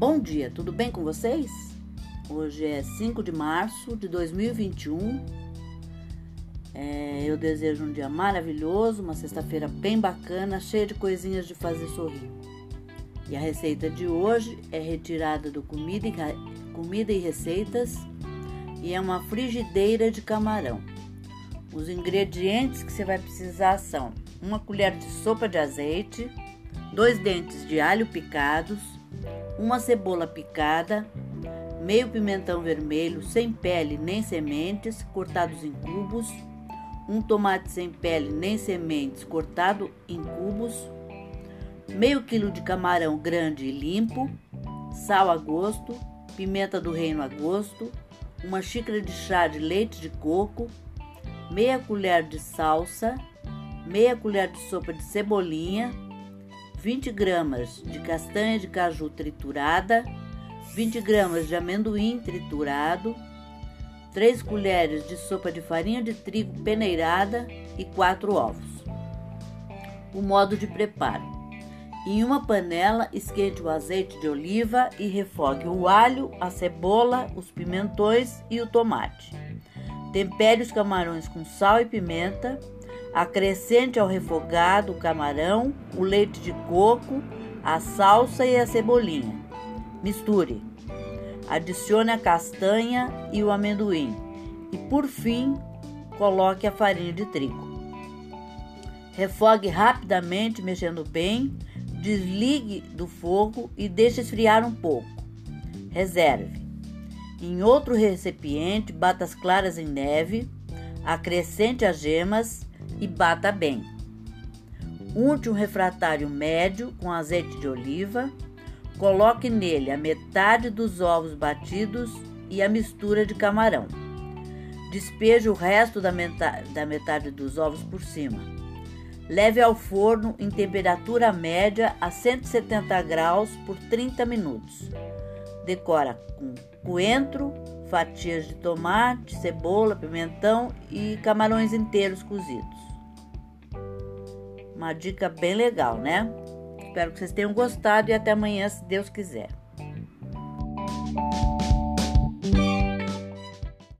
Bom dia, tudo bem com vocês? Hoje é 5 de março de 2021. É, eu desejo um dia maravilhoso, uma sexta-feira bem bacana, cheia de coisinhas de fazer sorrir. E a receita de hoje é retirada do Comida e, comida e Receitas e é uma frigideira de camarão. Os ingredientes que você vai precisar são uma colher de sopa de azeite, dois dentes de alho picados, uma cebola picada, meio pimentão vermelho sem pele nem sementes, cortados em cubos, um tomate sem pele nem sementes, cortado em cubos, meio quilo de camarão grande e limpo, sal a gosto, pimenta do reino a gosto, uma xícara de chá de leite de coco, meia colher de salsa, meia colher de sopa de cebolinha, 20 gramas de castanha de caju triturada, 20 gramas de amendoim triturado, 3 colheres de sopa de farinha de trigo peneirada e 4 ovos. O modo de preparo: em uma panela, esquente o azeite de oliva e refogue o alho, a cebola, os pimentões e o tomate. Tempere os camarões com sal e pimenta Acrescente ao refogado o camarão, o leite de coco, a salsa e a cebolinha. Misture. Adicione a castanha e o amendoim. E por fim, coloque a farinha de trigo. Refogue rapidamente, mexendo bem. Desligue do fogo e deixe esfriar um pouco. Reserve. Em outro recipiente, bata as claras em neve, acrescente as gemas e bata bem. Unte um refratário médio com azeite de oliva, coloque nele a metade dos ovos batidos e a mistura de camarão. Despeje o resto da metade, da metade dos ovos por cima. Leve ao forno em temperatura média a 170 graus por 30 minutos. Decora com coentro, fatias de tomate, cebola, pimentão e camarões inteiros cozidos. Uma dica bem legal, né? Espero que vocês tenham gostado e até amanhã, se Deus quiser.